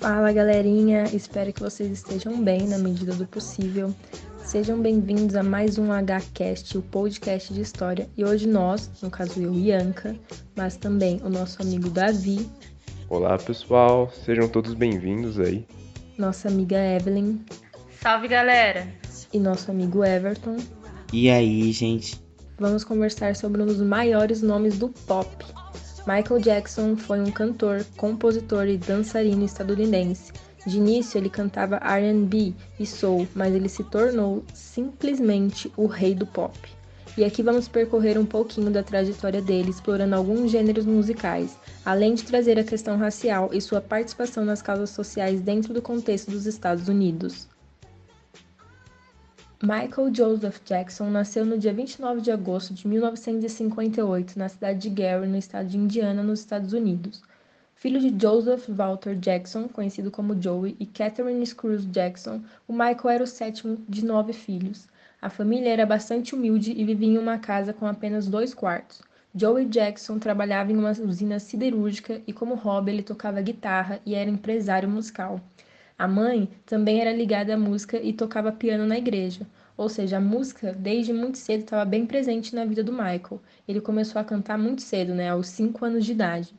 Fala galerinha, espero que vocês estejam bem na medida do possível. Sejam bem-vindos a mais um HCast, o podcast de história. E hoje nós, no caso eu e Anca, mas também o nosso amigo Davi. Olá pessoal, sejam todos bem-vindos aí. Nossa amiga Evelyn. Salve galera! E nosso amigo Everton. E aí, gente? Vamos conversar sobre um dos maiores nomes do pop. Michael Jackson foi um cantor, compositor e dançarino estadunidense de início, ele cantava RB e soul, mas ele se tornou simplesmente o rei do pop. E aqui vamos percorrer um pouquinho da trajetória dele, explorando alguns gêneros musicais, além de trazer a questão racial e sua participação nas causas sociais dentro do contexto dos Estados Unidos. Michael Joseph Jackson nasceu no dia 29 de agosto de 1958 na cidade de Gary, no estado de Indiana, nos Estados Unidos. Filho de Joseph Walter Jackson, conhecido como Joey, e Catherine Scrooge Jackson, o Michael era o sétimo de nove filhos. A família era bastante humilde e vivia em uma casa com apenas dois quartos. Joey Jackson trabalhava em uma usina siderúrgica e, como hobby, ele tocava guitarra e era empresário musical. A mãe também era ligada à música e tocava piano na igreja. Ou seja, a música, desde muito cedo, estava bem presente na vida do Michael. Ele começou a cantar muito cedo, né, aos 5 anos de idade.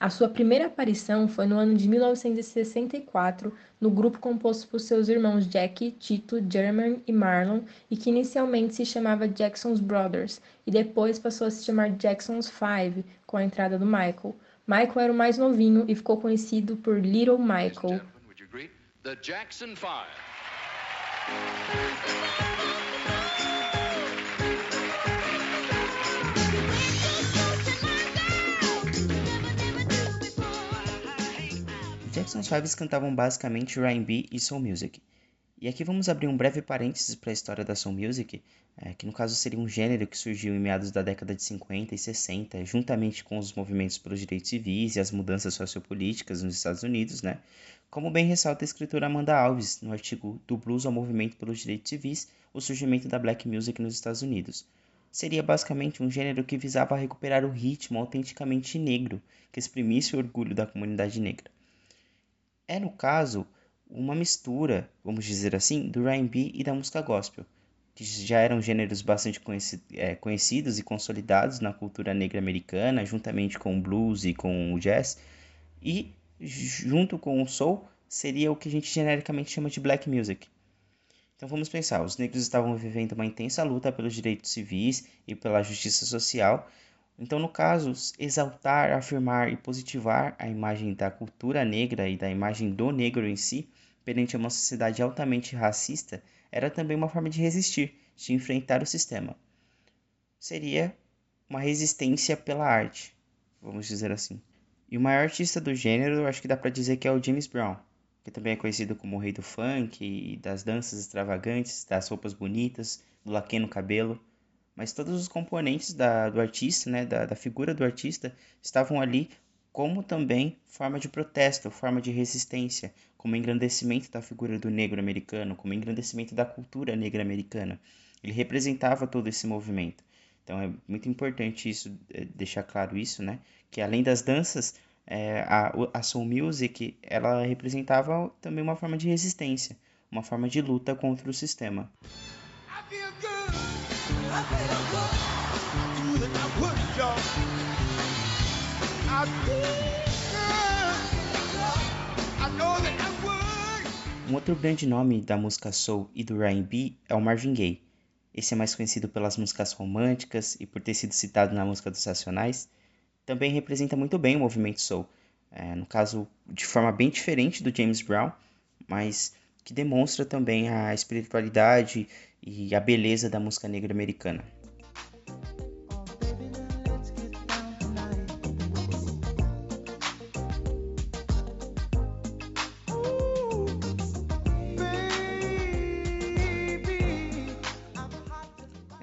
A sua primeira aparição foi no ano de 1964 no grupo composto por seus irmãos Jackie, Tito, Jeremy e Marlon, e que inicialmente se chamava Jackson's Brothers e depois passou a se chamar Jackson's Five com a entrada do Michael. Michael era o mais novinho e ficou conhecido por Little Michael. The Jackson Five. Jackson's Fives cantavam basicamente R&B e Soul Music. E aqui vamos abrir um breve parênteses para a história da Soul Music, é, que no caso seria um gênero que surgiu em meados da década de 50 e 60, juntamente com os movimentos pelos direitos civis e as mudanças sociopolíticas nos Estados Unidos, né? Como bem ressalta a escritora Amanda Alves no artigo Do Blues ao Movimento pelos Direitos Civis, o surgimento da Black Music nos Estados Unidos. Seria basicamente um gênero que visava recuperar o ritmo autenticamente negro, que exprimisse o orgulho da comunidade negra é, no caso, uma mistura, vamos dizer assim, do R&B e da música gospel, que já eram gêneros bastante conheci é, conhecidos e consolidados na cultura negra americana, juntamente com o blues e com o jazz, e junto com o soul seria o que a gente genericamente chama de black music. Então vamos pensar, os negros estavam vivendo uma intensa luta pelos direitos civis e pela justiça social, então, no caso, exaltar, afirmar e positivar a imagem da cultura negra e da imagem do negro em si, perante uma sociedade altamente racista, era também uma forma de resistir, de enfrentar o sistema. Seria uma resistência pela arte, vamos dizer assim. E o maior artista do gênero, acho que dá para dizer que é o James Brown, que também é conhecido como o rei do funk e das danças extravagantes, das roupas bonitas, do laque no cabelo mas todos os componentes da, do artista, né, da, da figura do artista, estavam ali como também forma de protesto, forma de resistência, como engrandecimento da figura do negro americano, como engrandecimento da cultura negra americana. Ele representava todo esse movimento. Então é muito importante isso, é, deixar claro isso, né? Que além das danças, é, a, a soul music, ela representava também uma forma de resistência, uma forma de luta contra o sistema. Um outro grande nome da música soul e do R&B é o Marvin Gaye. Esse é mais conhecido pelas músicas românticas e por ter sido citado na música dos Racionais. Também representa muito bem o movimento soul, é, no caso de forma bem diferente do James Brown, mas que demonstra também a espiritualidade e a beleza da música negra americana.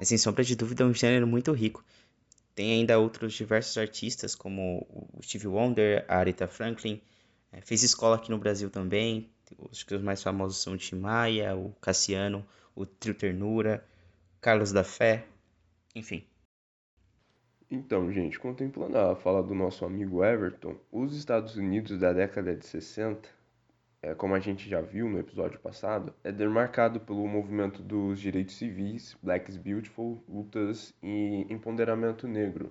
É sem sombra de dúvida um gênero muito rico. Tem ainda outros diversos artistas, como o Stevie Wonder, a Aretha Franklin, é, fez escola aqui no Brasil também. Acho que os mais famosos são o Tim Maia, o Cassiano, o Trio Ternura, Carlos da Fé, enfim. Então, gente, contemplando a fala do nosso amigo Everton, os Estados Unidos da década de 60 é, como a gente já viu no episódio passado, é demarcado pelo movimento dos direitos civis, Black is Beautiful, lutas e empoderamento negro.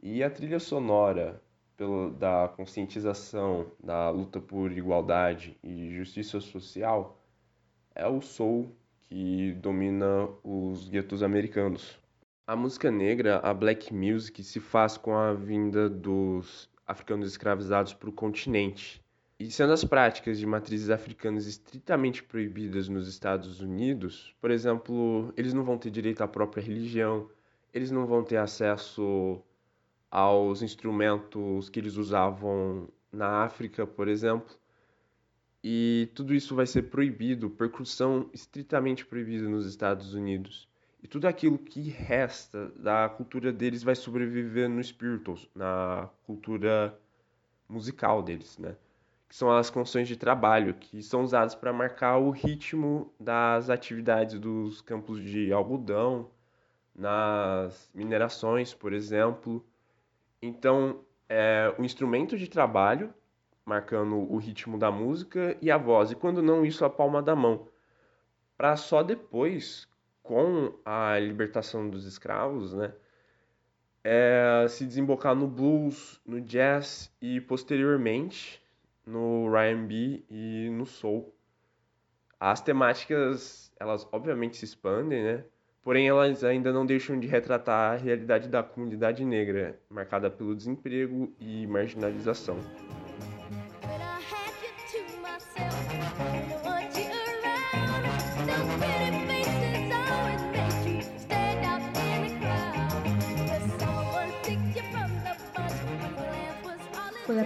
E a trilha sonora pelo, da conscientização, da luta por igualdade e justiça social é o soul que domina os guetos americanos. A música negra, a black music, se faz com a vinda dos africanos escravizados para o continente. E sendo as práticas de matrizes africanas estritamente proibidas nos Estados Unidos, por exemplo, eles não vão ter direito à própria religião, eles não vão ter acesso aos instrumentos que eles usavam na África, por exemplo. E tudo isso vai ser proibido, percussão estritamente proibida nos Estados Unidos. E tudo aquilo que resta da cultura deles vai sobreviver no spirituals, na cultura musical deles, né? Que são as canções de trabalho, que são usadas para marcar o ritmo das atividades dos campos de algodão, nas minerações, por exemplo. Então, é o instrumento de trabalho, marcando o ritmo da música, e a voz, e quando não, isso a palma da mão. Para só depois, com a libertação dos escravos, né, é, se desembocar no blues, no jazz e posteriormente no R&B e no soul. As temáticas, elas obviamente se expandem, né? porém elas ainda não deixam de retratar a realidade da comunidade negra, marcada pelo desemprego e marginalização.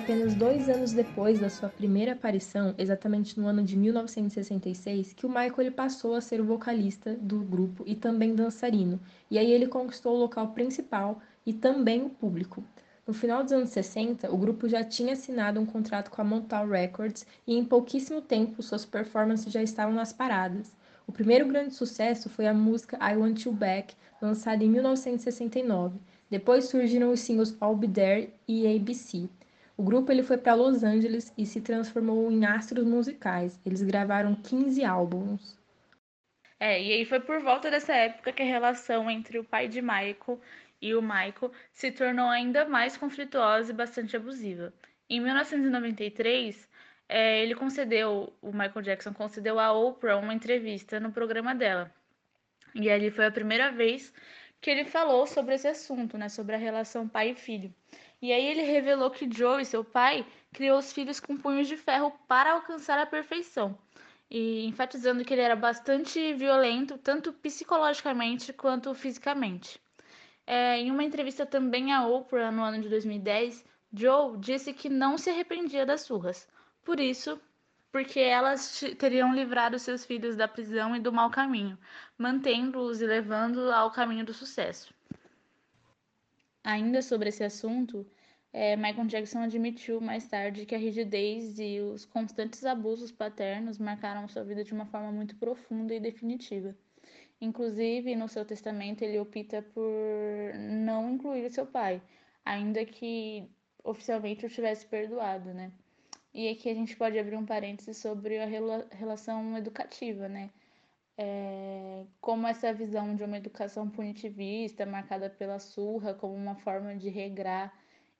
Apenas dois anos depois da sua primeira aparição, exatamente no ano de 1966, que o Michael ele passou a ser o vocalista do grupo e também dançarino, e aí ele conquistou o local principal e também o público. No final dos anos 60, o grupo já tinha assinado um contrato com a Motown Records e em pouquíssimo tempo suas performances já estavam nas paradas. O primeiro grande sucesso foi a música I Want You Back, lançada em 1969. Depois surgiram os singles I'll Be There e ABC. O grupo ele foi para Los Angeles e se transformou em astros musicais. Eles gravaram 15 álbuns. É, e aí foi por volta dessa época que a relação entre o pai de Michael e o Michael se tornou ainda mais conflituosa e bastante abusiva. Em 1993, é, ele concedeu, o Michael Jackson concedeu a Oprah uma entrevista no programa dela. E ali foi a primeira vez que ele falou sobre esse assunto, né, sobre a relação pai e filho. E aí ele revelou que Joe, seu pai, criou os filhos com punhos de ferro para alcançar a perfeição. E enfatizando que ele era bastante violento, tanto psicologicamente quanto fisicamente. É, em uma entrevista também à Oprah no ano de 2010, Joe disse que não se arrependia das surras. Por isso, porque elas teriam livrado seus filhos da prisão e do mau caminho, mantendo-os e levando ao caminho do sucesso. Ainda sobre esse assunto, é, Michael Jackson admitiu mais tarde que a rigidez e os constantes abusos paternos marcaram sua vida de uma forma muito profunda e definitiva. Inclusive, no seu testamento, ele opta por não incluir seu pai, ainda que oficialmente o tivesse perdoado, né? E aqui a gente pode abrir um parêntese sobre a rela relação educativa, né? é, como essa visão de uma educação punitivista, marcada pela surra, como uma forma de regrar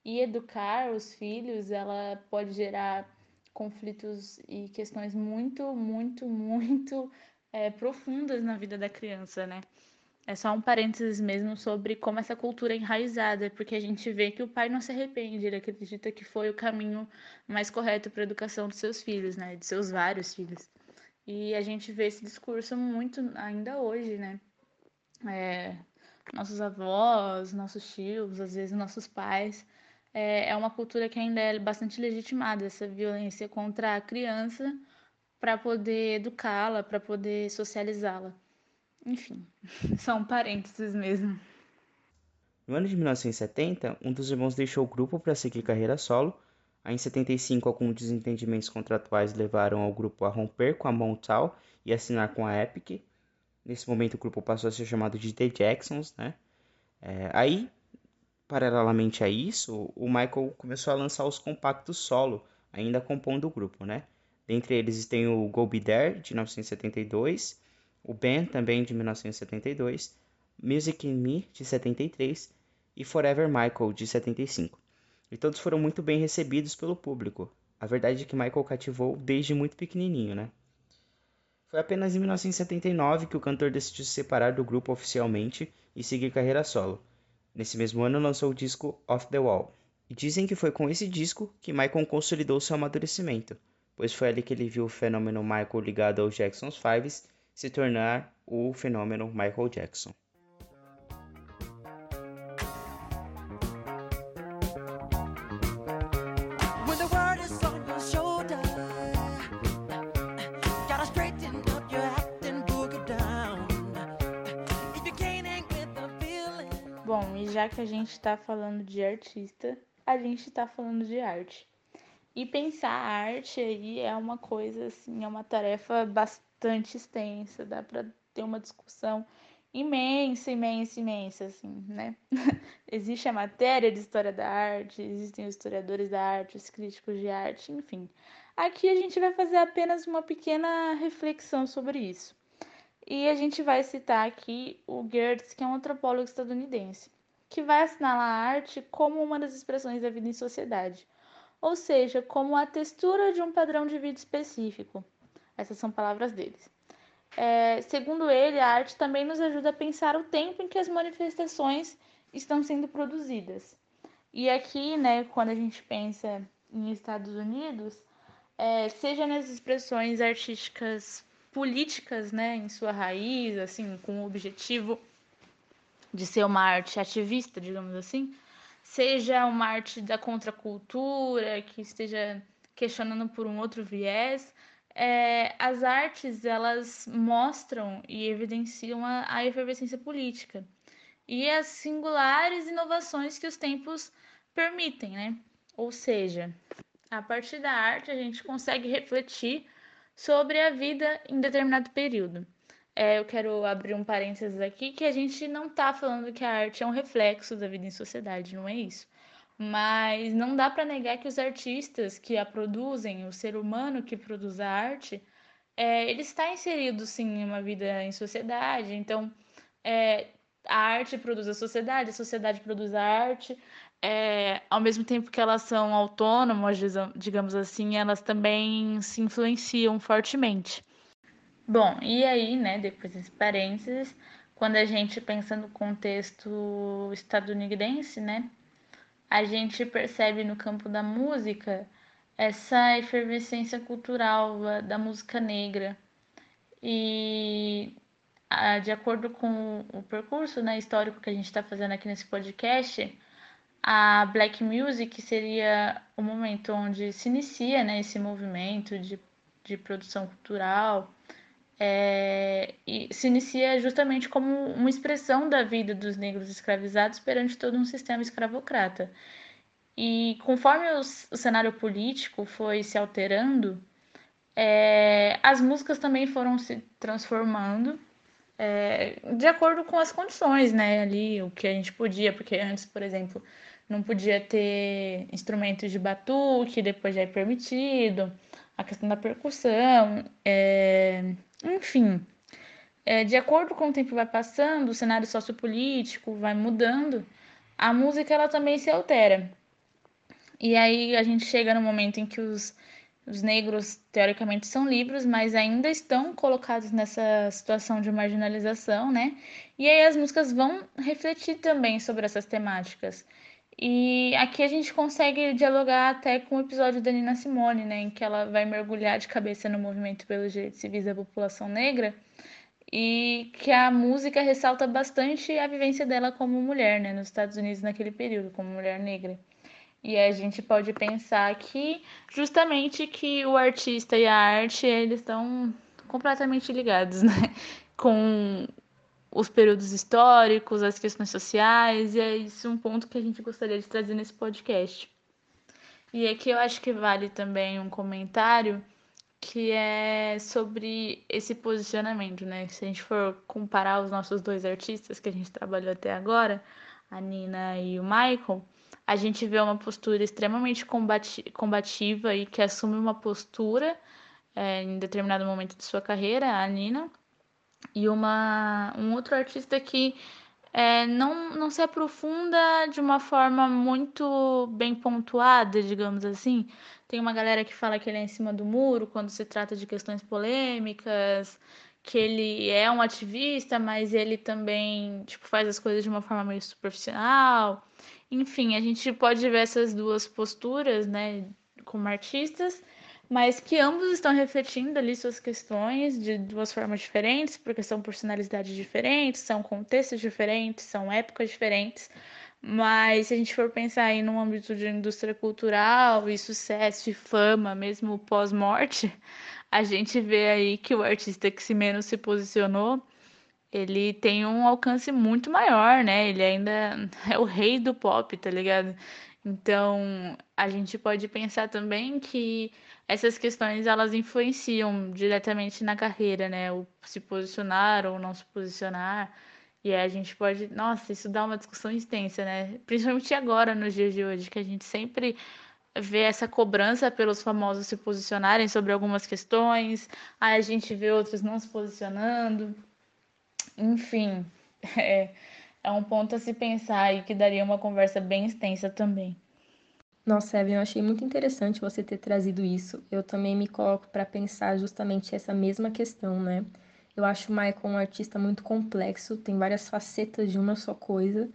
e educar os filhos, ela pode gerar conflitos e questões muito, muito, muito é, profundas na vida da criança, né? É só um parênteses mesmo sobre como essa cultura é enraizada, porque a gente vê que o pai não se arrepende, ele acredita que foi o caminho mais correto para a educação dos seus filhos, né? De seus vários filhos. E a gente vê esse discurso muito ainda hoje, né? É, nossos avós, nossos tios, às vezes nossos pais. É, é uma cultura que ainda é bastante legitimada, essa violência contra a criança para poder educá-la, para poder socializá-la. Enfim, são parênteses mesmo. No ano de 1970, um dos irmãos deixou o grupo para seguir carreira solo Aí, em 75, alguns desentendimentos contratuais levaram ao grupo a romper com a Motown e assinar com a Epic. Nesse momento, o grupo passou a ser chamado de The Jacksons, né? É, aí, paralelamente a isso, o Michael começou a lançar os compactos solo, ainda compondo o grupo, né? Dentre eles tem o Go Be There, de 1972, o Ben, também de 1972, Music in Me, de 73 e Forever Michael, de 75. E todos foram muito bem recebidos pelo público. A verdade é que Michael cativou desde muito pequenininho, né? Foi apenas em 1979 que o cantor decidiu se separar do grupo oficialmente e seguir carreira solo. Nesse mesmo ano lançou o disco Off the Wall. E dizem que foi com esse disco que Michael consolidou seu amadurecimento, pois foi ali que ele viu o fenômeno Michael ligado aos Jackson's Fives se tornar o fenômeno Michael Jackson. Que a gente está falando de artista, a gente está falando de arte. E pensar a arte aí é uma coisa, assim, é uma tarefa bastante extensa, dá para ter uma discussão imensa, imensa, imensa, assim, né? Existe a matéria de história da arte, existem os historiadores da arte, os críticos de arte, enfim. Aqui a gente vai fazer apenas uma pequena reflexão sobre isso. E a gente vai citar aqui o Gertz, que é um antropólogo estadunidense, que vai assinalar a arte como uma das expressões da vida em sociedade, ou seja, como a textura de um padrão de vida específico. Essas são palavras deles. É, segundo ele, a arte também nos ajuda a pensar o tempo em que as manifestações estão sendo produzidas. E aqui, né, quando a gente pensa em Estados Unidos, é, seja nas expressões artísticas políticas, né, em sua raiz, assim, com o objetivo de ser uma arte ativista, digamos assim, seja uma arte da contracultura, que esteja questionando por um outro viés, é, as artes elas mostram e evidenciam a, a efervescência política e as singulares inovações que os tempos permitem, né? Ou seja, a partir da arte a gente consegue refletir sobre a vida em determinado período. É, eu quero abrir um parênteses aqui que a gente não está falando que a arte é um reflexo da vida em sociedade, não é isso. Mas não dá para negar que os artistas que a produzem, o ser humano que produz a arte, é, ele está inserido sim em uma vida em sociedade. Então, é, a arte produz a sociedade, a sociedade produz a arte, é, ao mesmo tempo que elas são autônomas, digamos assim, elas também se influenciam fortemente. Bom, e aí, né, depois desse parênteses, quando a gente pensa no contexto estadunidense, né, a gente percebe no campo da música essa efervescência cultural da música negra. E de acordo com o percurso né, histórico que a gente está fazendo aqui nesse podcast, a Black Music seria o momento onde se inicia né, esse movimento de, de produção cultural é, e se inicia justamente como uma expressão da vida dos negros escravizados perante todo um sistema escravocrata. E conforme os, o cenário político foi se alterando, é, as músicas também foram se transformando é, de acordo com as condições, né? Ali, o que a gente podia, porque antes, por exemplo, não podia ter instrumentos de batuque, depois já é permitido, a questão da percussão, é, enfim. É, de acordo com o tempo vai passando, o cenário sociopolítico vai mudando, a música ela também se altera. E aí a gente chega no momento em que os, os negros teoricamente são livres, mas ainda estão colocados nessa situação de marginalização, né? E aí as músicas vão refletir também sobre essas temáticas. E aqui a gente consegue dialogar até com o episódio da Nina Simone, né, em que ela vai mergulhar de cabeça no movimento pelos direitos civis da população negra e que a música ressalta bastante a vivência dela como mulher, né, nos Estados Unidos naquele período, como mulher negra. E a gente pode pensar que justamente que o artista e a arte eles estão completamente ligados, né, com os períodos históricos, as questões sociais, e é isso um ponto que a gente gostaria de trazer nesse podcast. E aqui eu acho que vale também um comentário que é sobre esse posicionamento, né? Se a gente for comparar os nossos dois artistas que a gente trabalhou até agora, a Nina e o Michael, a gente vê uma postura extremamente combati combativa e que assume uma postura é, em determinado momento de sua carreira, a Nina. E uma, um outro artista que é, não, não se aprofunda de uma forma muito bem pontuada, digamos assim. Tem uma galera que fala que ele é em cima do muro quando se trata de questões polêmicas, que ele é um ativista, mas ele também tipo, faz as coisas de uma forma meio superficial. Enfim, a gente pode ver essas duas posturas, né, como artistas, mas que ambos estão refletindo ali suas questões de duas formas diferentes, porque são personalidades diferentes, são contextos diferentes, são épocas diferentes. Mas se a gente for pensar aí no âmbito de indústria cultural e sucesso e fama, mesmo pós-morte, a gente vê aí que o artista que se menos se posicionou, ele tem um alcance muito maior, né? Ele ainda é o rei do pop, tá ligado? Então, a gente pode pensar também que essas questões elas influenciam diretamente na carreira, né? O se posicionar ou não se posicionar. E aí a gente pode, nossa, isso dá uma discussão extensa, né? Principalmente agora, nos dias de hoje, que a gente sempre vê essa cobrança pelos famosos se posicionarem sobre algumas questões, aí a gente vê outros não se posicionando. Enfim, é, é um ponto a se pensar e que daria uma conversa bem extensa também. Nossa, Evelyn, eu achei muito interessante você ter trazido isso. Eu também me coloco para pensar justamente essa mesma questão, né? Eu acho o Michael um artista muito complexo, tem várias facetas de uma só coisa.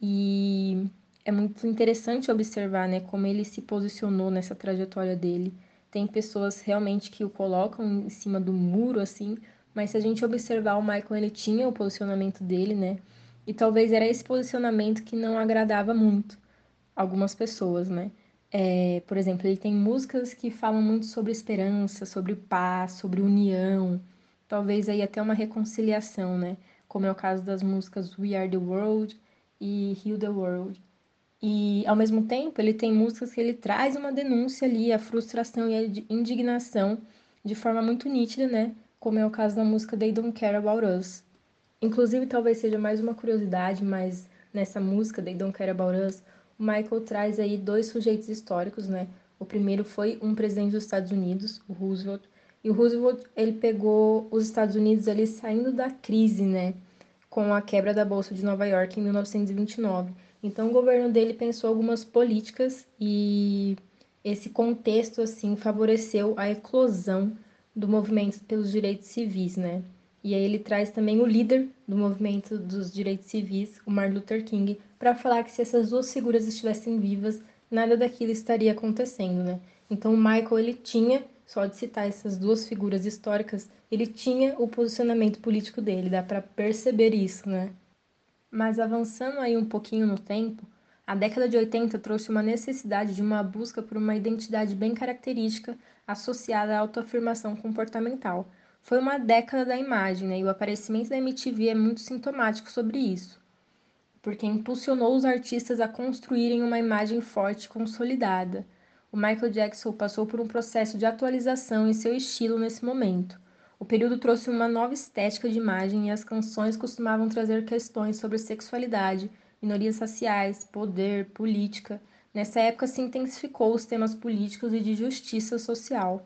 E é muito interessante observar, né, como ele se posicionou nessa trajetória dele. Tem pessoas realmente que o colocam em cima do muro, assim, mas se a gente observar o Michael, ele tinha o posicionamento dele, né? E talvez era esse posicionamento que não agradava muito algumas pessoas, né? É, por exemplo, ele tem músicas que falam muito sobre esperança, sobre paz, sobre união, talvez aí até uma reconciliação, né? Como é o caso das músicas We Are the World e Heal the World. E, ao mesmo tempo, ele tem músicas que ele traz uma denúncia ali, a frustração e a indignação de forma muito nítida, né? Como é o caso da música They Don't Care About Us. Inclusive, talvez seja mais uma curiosidade, mas nessa música They Don't Care About Us, o Michael traz aí dois sujeitos históricos, né? O primeiro foi um presidente dos Estados Unidos, o Roosevelt, e o Roosevelt, ele pegou os Estados Unidos ali saindo da crise, né? Com a quebra da Bolsa de Nova York em 1929. Então, o governo dele pensou algumas políticas e esse contexto, assim, favoreceu a eclosão do movimento pelos direitos civis, né? E aí ele traz também o líder do movimento dos direitos civis, o Martin Luther King, para falar que se essas duas figuras estivessem vivas, nada daquilo estaria acontecendo, né? Então o Michael ele tinha, só de citar essas duas figuras históricas, ele tinha o posicionamento político dele, dá para perceber isso, né? Mas avançando aí um pouquinho no tempo, a década de 80 trouxe uma necessidade de uma busca por uma identidade bem característica associada à autoafirmação comportamental. Foi uma década da imagem, né? e o aparecimento da MTV é muito sintomático sobre isso, porque impulsionou os artistas a construírem uma imagem forte e consolidada. O Michael Jackson passou por um processo de atualização em seu estilo nesse momento. O período trouxe uma nova estética de imagem e as canções costumavam trazer questões sobre sexualidade, minorias raciais, poder, política. Nessa época se intensificou os temas políticos e de justiça social.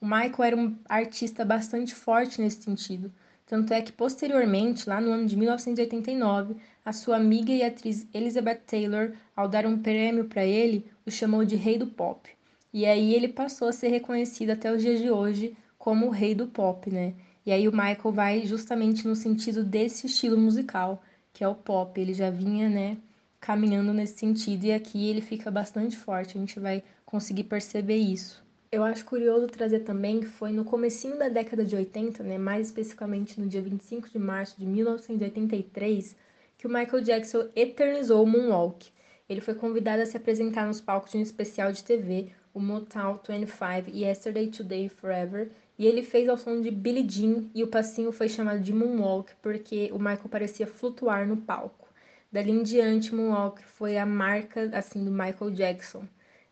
O Michael era um artista bastante forte nesse sentido, tanto é que posteriormente, lá no ano de 1989, a sua amiga e atriz Elizabeth Taylor, ao dar um prêmio para ele, o chamou de rei do pop. E aí ele passou a ser reconhecido até os dias de hoje como o rei do pop, né? E aí o Michael vai justamente no sentido desse estilo musical, que é o pop. Ele já vinha, né, caminhando nesse sentido e aqui ele fica bastante forte. A gente vai conseguir perceber isso. Eu acho curioso trazer também que foi no comecinho da década de 80, né, mais especificamente no dia 25 de março de 1983, que o Michael Jackson eternizou o Moonwalk. Ele foi convidado a se apresentar nos palcos de um especial de TV, o Motown 25 e Yesterday, Today, Forever, e ele fez ao som de Billie Jean e o passinho foi chamado de Moonwalk porque o Michael parecia flutuar no palco. Dali em diante, Moonwalk foi a marca assim do Michael Jackson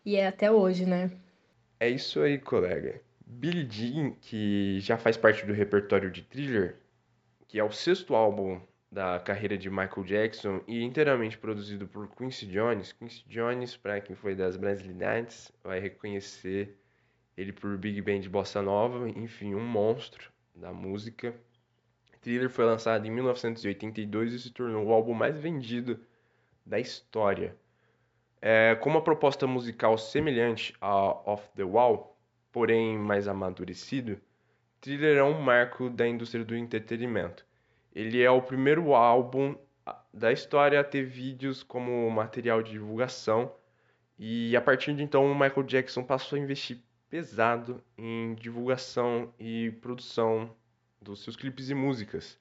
e é até hoje, né? É isso aí, colega. Billie Jean, que já faz parte do repertório de Thriller, que é o sexto álbum da carreira de Michael Jackson e inteiramente produzido por Quincy Jones. Quincy Jones, para quem foi das brasilidades, vai reconhecer ele por Big Band Bossa Nova, enfim, um monstro da música. Thriller foi lançado em 1982 e se tornou o álbum mais vendido da história. É, com uma proposta musical semelhante a Off the Wall, porém mais amadurecido, Thriller é um marco da indústria do entretenimento. Ele é o primeiro álbum da história a ter vídeos como material de divulgação e a partir de então Michael Jackson passou a investir pesado em divulgação e produção dos seus clipes e músicas.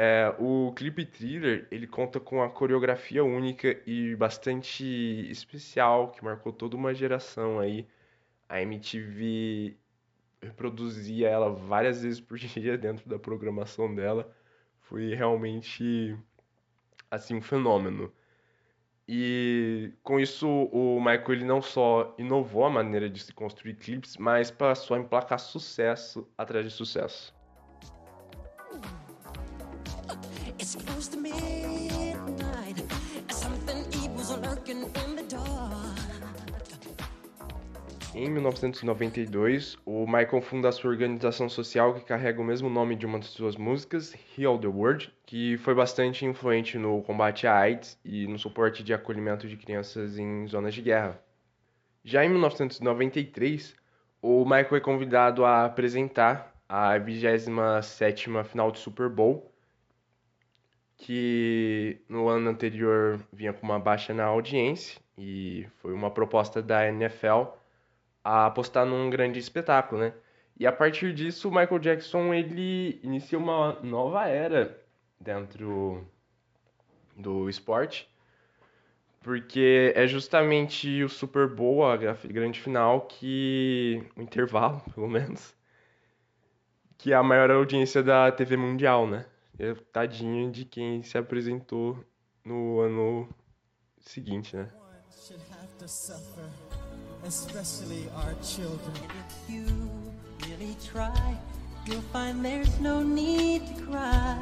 É, o clipe Thriller ele conta com a coreografia única e bastante especial que marcou toda uma geração aí. A MTV reproduzia ela várias vezes por dia dentro da programação dela. Foi realmente assim um fenômeno. E com isso o Michael ele não só inovou a maneira de se construir clipes, mas passou a emplacar sucesso atrás de sucesso. It's close to midnight, something evil's lurking in the dark. Em 1992, o Michael funda a sua organização social que carrega o mesmo nome de uma de suas músicas, Heal the World, que foi bastante influente no combate à AIDS e no suporte de acolhimento de crianças em zonas de guerra. Já em 1993, o Michael é convidado a apresentar a 27ª final do Super Bowl, que no ano anterior vinha com uma baixa na audiência e foi uma proposta da NFL a apostar num grande espetáculo, né? E a partir disso, o Michael Jackson ele inicia uma nova era dentro do esporte, porque é justamente o Super Bowl, a grande final, que o intervalo, pelo menos, que é a maior audiência da TV mundial, né? É tadinho de quem se apresentou no ano seguinte, né? especially our children. If you really try, you'll find there's no need to cry.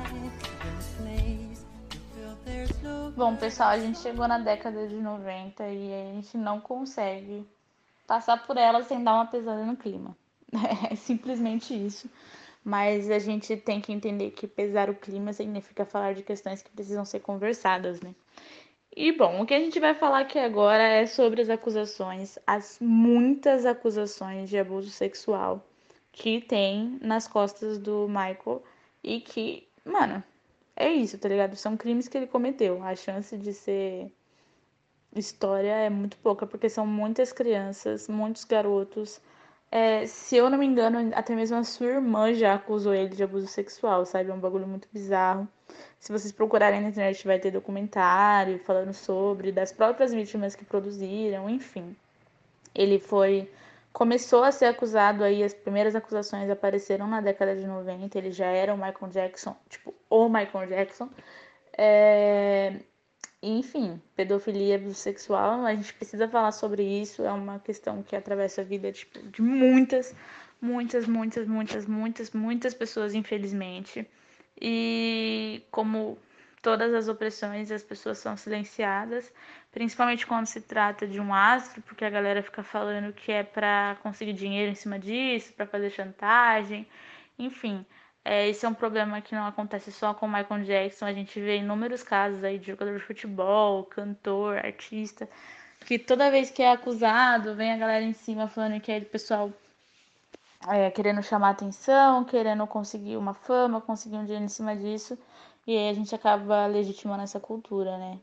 Bom, pessoal, a gente chegou na década de 90 e a gente não consegue passar por ela sem dar uma pesada no clima. É simplesmente isso. Mas a gente tem que entender que pesar o clima significa falar de questões que precisam ser conversadas, né? E bom, o que a gente vai falar aqui agora é sobre as acusações, as muitas acusações de abuso sexual que tem nas costas do Michael e que, mano, é isso, tá ligado? São crimes que ele cometeu. A chance de ser história é muito pouca, porque são muitas crianças, muitos garotos. É, se eu não me engano, até mesmo a sua irmã já acusou ele de abuso sexual, sabe? É um bagulho muito bizarro. Se vocês procurarem na internet, vai ter documentário falando sobre, das próprias vítimas que produziram, enfim. Ele foi. Começou a ser acusado aí, as primeiras acusações apareceram na década de 90, ele já era o Michael Jackson, tipo, o Michael Jackson. É... Enfim, pedofilia, abuso sexual, a gente precisa falar sobre isso, é uma questão que atravessa a vida tipo, de muitas, muitas, muitas, muitas, muitas, muitas pessoas, infelizmente. E como todas as opressões, as pessoas são silenciadas, principalmente quando se trata de um astro, porque a galera fica falando que é para conseguir dinheiro em cima disso, para fazer chantagem, enfim. É, esse é um problema que não acontece só com Michael Jackson, a gente vê inúmeros casos aí de jogador de futebol, cantor, artista, que toda vez que é acusado, vem a galera em cima falando que é de pessoal é, querendo chamar atenção, querendo conseguir uma fama, conseguir um dinheiro em cima disso, e aí a gente acaba legitimando essa cultura, né?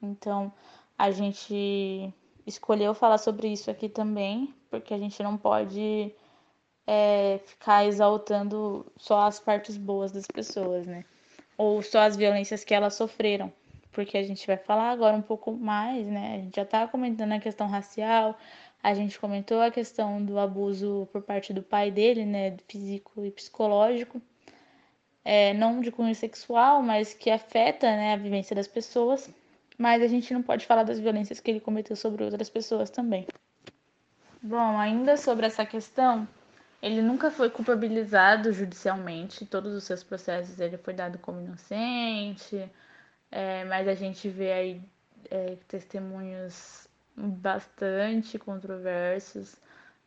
Então a gente escolheu falar sobre isso aqui também, porque a gente não pode é, ficar exaltando só as partes boas das pessoas, né? Ou só as violências que elas sofreram, porque a gente vai falar agora um pouco mais, né? A gente já tá comentando a questão racial, a gente comentou a questão do abuso por parte do pai dele, né, físico e psicológico, é, não de cunho sexual, mas que afeta né, a vivência das pessoas. Mas a gente não pode falar das violências que ele cometeu sobre outras pessoas também. Bom, ainda sobre essa questão, ele nunca foi culpabilizado judicialmente, todos os seus processos ele foi dado como inocente, é, mas a gente vê aí é, testemunhos bastante controversos,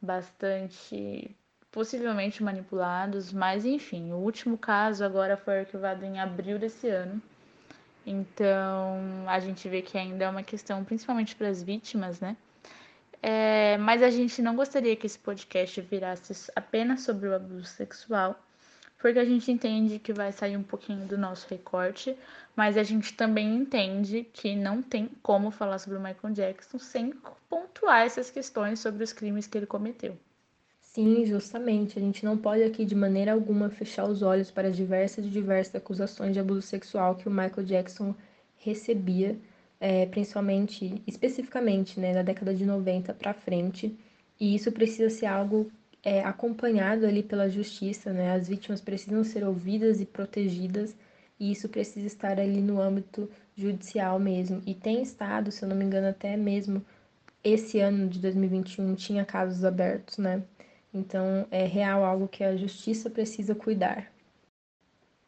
bastante possivelmente manipulados, mas enfim, o último caso agora foi arquivado em abril desse ano. Então a gente vê que ainda é uma questão, principalmente para as vítimas, né? É, mas a gente não gostaria que esse podcast virasse apenas sobre o abuso sexual, porque a gente entende que vai sair um pouquinho do nosso recorte, mas a gente também entende que não tem como falar sobre o Michael Jackson sem pontuar essas questões sobre os crimes que ele cometeu. Sim, justamente. A gente não pode aqui de maneira alguma fechar os olhos para as diversas e diversas acusações de abuso sexual que o Michael Jackson recebia, é, principalmente, especificamente, né, da década de 90 para frente. E isso precisa ser algo é, acompanhado ali pela justiça, né? As vítimas precisam ser ouvidas e protegidas, e isso precisa estar ali no âmbito judicial mesmo. E tem estado, se eu não me engano, até mesmo esse ano de 2021 tinha casos abertos, né? Então, é real algo que a justiça precisa cuidar.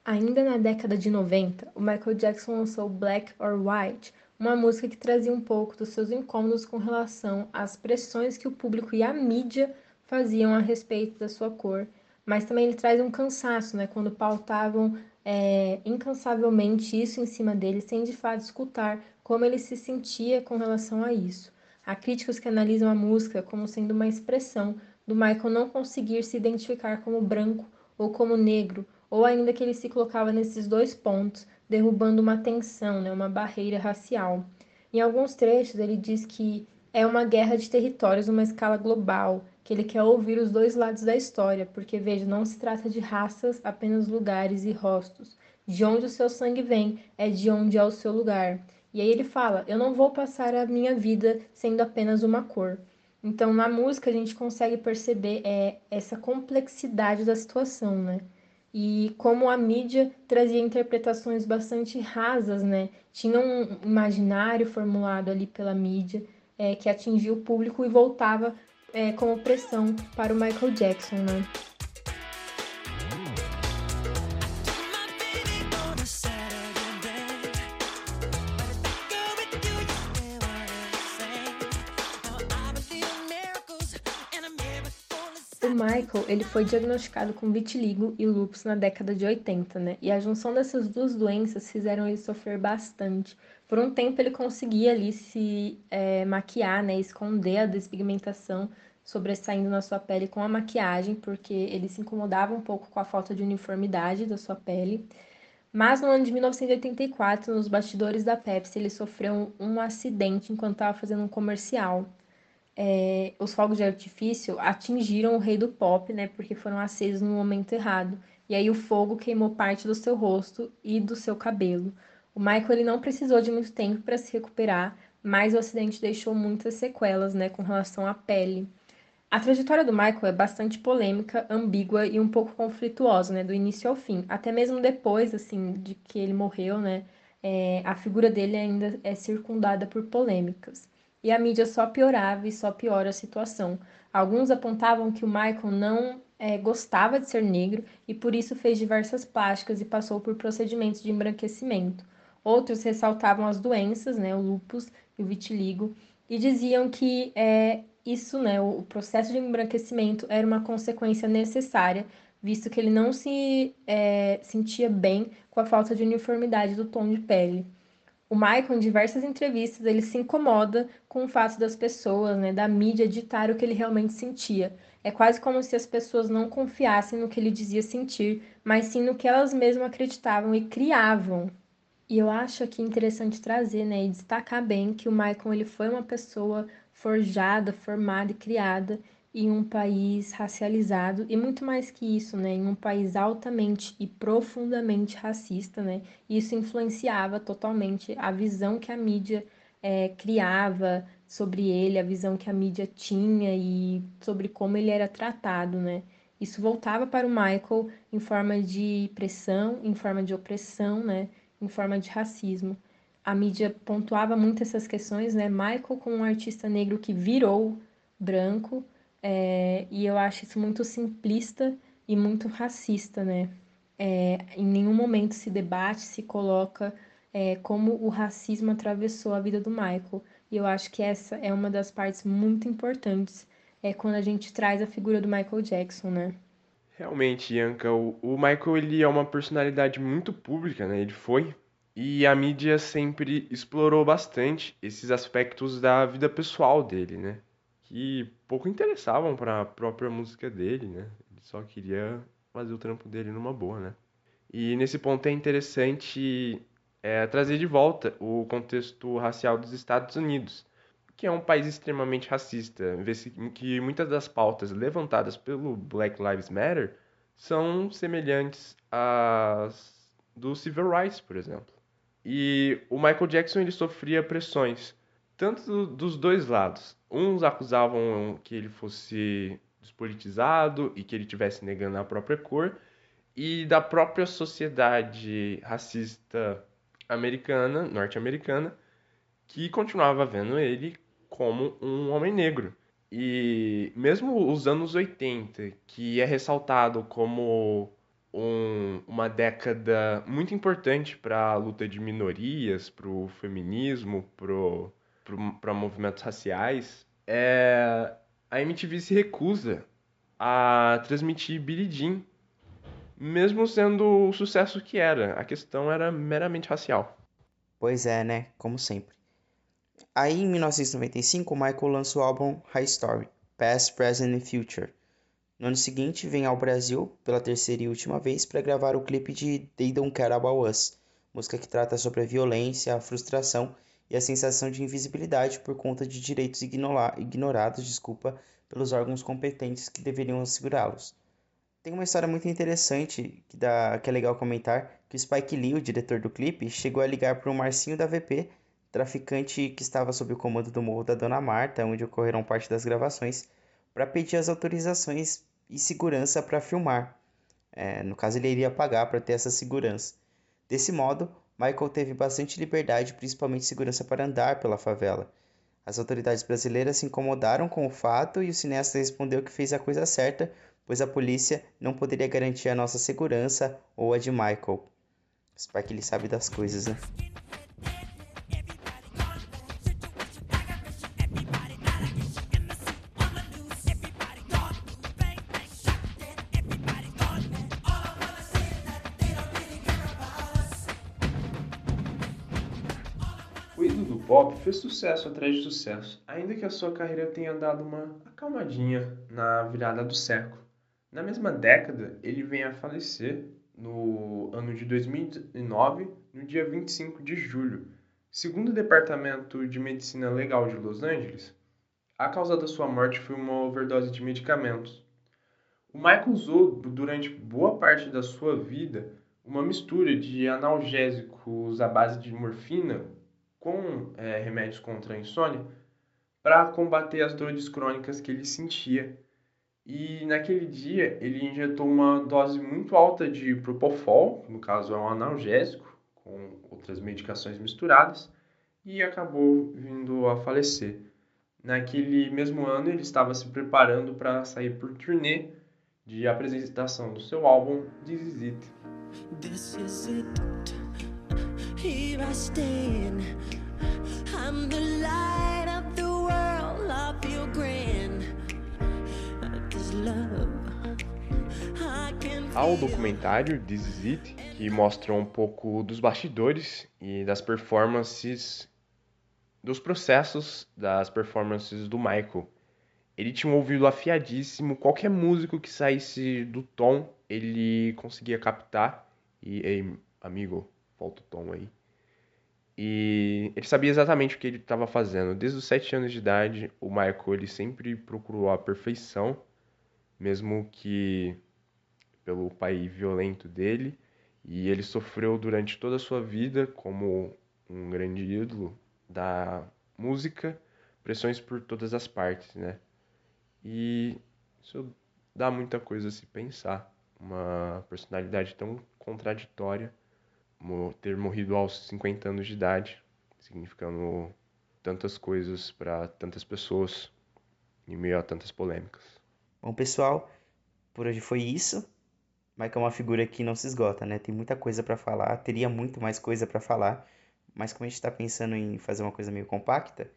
Ainda na década de 90, o Michael Jackson lançou Black or White, uma música que trazia um pouco dos seus incômodos com relação às pressões que o público e a mídia faziam a respeito da sua cor, mas também ele traz um cansaço, né, quando pautavam é, incansavelmente isso em cima dele, sem de fato escutar como ele se sentia com relação a isso. Há críticos que analisam a música como sendo uma expressão do Michael não conseguir se identificar como branco ou como negro, ou ainda que ele se colocava nesses dois pontos, derrubando uma tensão, né, uma barreira racial. Em alguns trechos, ele diz que é uma guerra de territórios numa escala global, que ele quer ouvir os dois lados da história, porque veja, não se trata de raças, apenas lugares e rostos. De onde o seu sangue vem é de onde é o seu lugar. E aí ele fala: Eu não vou passar a minha vida sendo apenas uma cor. Então, na música, a gente consegue perceber é, essa complexidade da situação, né? E como a mídia trazia interpretações bastante rasas, né? Tinha um imaginário formulado ali pela mídia é, que atingia o público e voltava é, como pressão para o Michael Jackson, né? Michael, ele foi diagnosticado com vitiligo e lúpus na década de 80, né? E a junção dessas duas doenças fizeram ele sofrer bastante. Por um tempo ele conseguia ali se é, maquiar, né? Esconder a despigmentação sobressaindo na sua pele com a maquiagem, porque ele se incomodava um pouco com a falta de uniformidade da sua pele. Mas no ano de 1984, nos bastidores da Pepsi, ele sofreu um acidente enquanto estava fazendo um comercial é, os fogos de artifício atingiram o rei do pop, né? Porque foram acesos no momento errado. E aí o fogo queimou parte do seu rosto e do seu cabelo. O Michael ele não precisou de muito tempo para se recuperar, mas o acidente deixou muitas sequelas, né, com relação à pele. A trajetória do Michael é bastante polêmica, ambígua e um pouco conflituosa, né, do início ao fim. Até mesmo depois, assim, de que ele morreu, né, é, a figura dele ainda é circundada por polêmicas e a mídia só piorava e só piora a situação. Alguns apontavam que o Michael não é, gostava de ser negro e por isso fez diversas plásticas e passou por procedimentos de embranquecimento. Outros ressaltavam as doenças, né, o lúpus e o vitiligo, e diziam que é, isso, né, o processo de embranquecimento era uma consequência necessária, visto que ele não se é, sentia bem com a falta de uniformidade do tom de pele. O Michael, em diversas entrevistas, ele se incomoda com o fato das pessoas, né, da mídia ditar o que ele realmente sentia. É quase como se as pessoas não confiassem no que ele dizia sentir, mas sim no que elas mesmas acreditavam e criavam. E eu acho aqui interessante trazer, né, e destacar bem que o Michael ele foi uma pessoa forjada, formada e criada em um país racializado e muito mais que isso, né, em um país altamente e profundamente racista, né, isso influenciava totalmente a visão que a mídia é, criava sobre ele, a visão que a mídia tinha e sobre como ele era tratado, né. Isso voltava para o Michael em forma de pressão, em forma de opressão, né, em forma de racismo. A mídia pontuava muito essas questões, né, Michael como um artista negro que virou branco, é, e eu acho isso muito simplista e muito racista, né? É, em nenhum momento se debate, se coloca é, como o racismo atravessou a vida do Michael. E eu acho que essa é uma das partes muito importantes é quando a gente traz a figura do Michael Jackson, né? Realmente, Ianca, o, o Michael ele é uma personalidade muito pública, né? Ele foi. E a mídia sempre explorou bastante esses aspectos da vida pessoal dele, né? Que pouco interessavam para a própria música dele, né? Ele só queria fazer o trampo dele numa boa, né? E nesse ponto é interessante é, trazer de volta o contexto racial dos Estados Unidos, que é um país extremamente racista, que muitas das pautas levantadas pelo Black Lives Matter são semelhantes às do Civil Rights, por exemplo. E o Michael Jackson ele sofria pressões tanto dos dois lados. Uns acusavam que ele fosse despolitizado e que ele tivesse negando a própria cor, e da própria sociedade racista americana, norte-americana, que continuava vendo ele como um homem negro. E mesmo os anos 80, que é ressaltado como um, uma década muito importante para a luta de minorias, para o feminismo, para movimentos raciais, é, a MTV se recusa a transmitir Billie Jean, mesmo sendo o sucesso que era. A questão era meramente racial. Pois é, né? Como sempre. Aí, em 1995, Michael lança o álbum High Story, Past, Present and Future. No ano seguinte, vem ao Brasil, pela terceira e última vez, para gravar o clipe de They Don't Care About Us, música que trata sobre a violência, a frustração e a sensação de invisibilidade por conta de direitos ignorados desculpa, pelos órgãos competentes que deveriam assegurá-los. Tem uma história muito interessante que, dá, que é legal comentar, que o Spike Lee, o diretor do clipe, chegou a ligar para o Marcinho da VP traficante que estava sob o comando do Morro da Dona Marta, onde ocorreram parte das gravações, para pedir as autorizações e segurança para filmar. É, no caso, ele iria pagar para ter essa segurança. Desse modo, Michael teve bastante liberdade, principalmente segurança para andar pela favela. As autoridades brasileiras se incomodaram com o fato e o cineasta respondeu que fez a coisa certa, pois a polícia não poderia garantir a nossa segurança ou a de Michael. Que ele sabe das coisas, né? Sucesso atrás de sucesso, ainda que a sua carreira tenha dado uma acalmadinha na virada do século. Na mesma década, ele vem a falecer no ano de 2009, no dia 25 de julho. Segundo o Departamento de Medicina Legal de Los Angeles, a causa da sua morte foi uma overdose de medicamentos. O Michael usou durante boa parte da sua vida uma mistura de analgésicos à base de morfina com é, remédios contra a insônia para combater as dores crônicas que ele sentia. E naquele dia ele injetou uma dose muito alta de propofol, no caso é um analgésico, com outras medicações misturadas, e acabou vindo a falecer. Naquele mesmo ano ele estava se preparando para sair por turnê de apresentação do seu álbum This Is It. This is it. Here I stand. I'm the light of the world. I feel grand. This love. Há o documentário This Is It, que mostra um pouco dos bastidores e das performances, dos processos das performances do Michael. Ele tinha um ouvido afiadíssimo, qualquer músico que saísse do tom, ele conseguia captar. E, ei, amigo, falta o tom aí. E ele sabia exatamente o que ele estava fazendo. Desde os sete anos de idade, o Michael ele sempre procurou a perfeição, mesmo que pelo pai violento dele. E ele sofreu durante toda a sua vida como um grande ídolo da música, pressões por todas as partes, né? E isso dá muita coisa a se pensar. Uma personalidade tão contraditória ter morrido aos 50 anos de idade, significando tantas coisas para tantas pessoas em meio a tantas polêmicas. Bom, pessoal, por hoje foi isso. Mike é uma figura que não se esgota, né? Tem muita coisa para falar, teria muito mais coisa para falar, mas como a gente está pensando em fazer uma coisa meio compacta,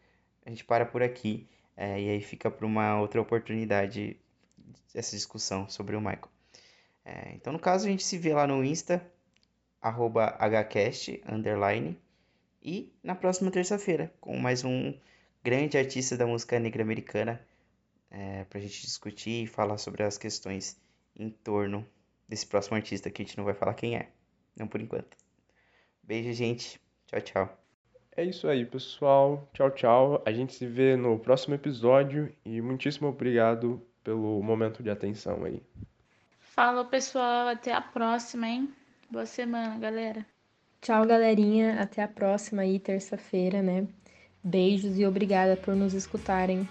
a gente para por aqui. É, e aí fica para uma outra oportunidade essa discussão sobre o Michael. É, então, no caso, a gente se vê lá no Insta, arroba hcast, underline, e na próxima terça-feira, com mais um grande artista da música negra americana, é, para a gente discutir e falar sobre as questões em torno desse próximo artista, que a gente não vai falar quem é, não por enquanto. Beijo, gente. Tchau, tchau. É isso aí, pessoal. Tchau, tchau. A gente se vê no próximo episódio e muitíssimo obrigado pelo momento de atenção aí. Falou, pessoal. Até a próxima, hein? Boa semana, galera. Tchau, galerinha. Até a próxima aí, terça-feira, né? Beijos e obrigada por nos escutarem.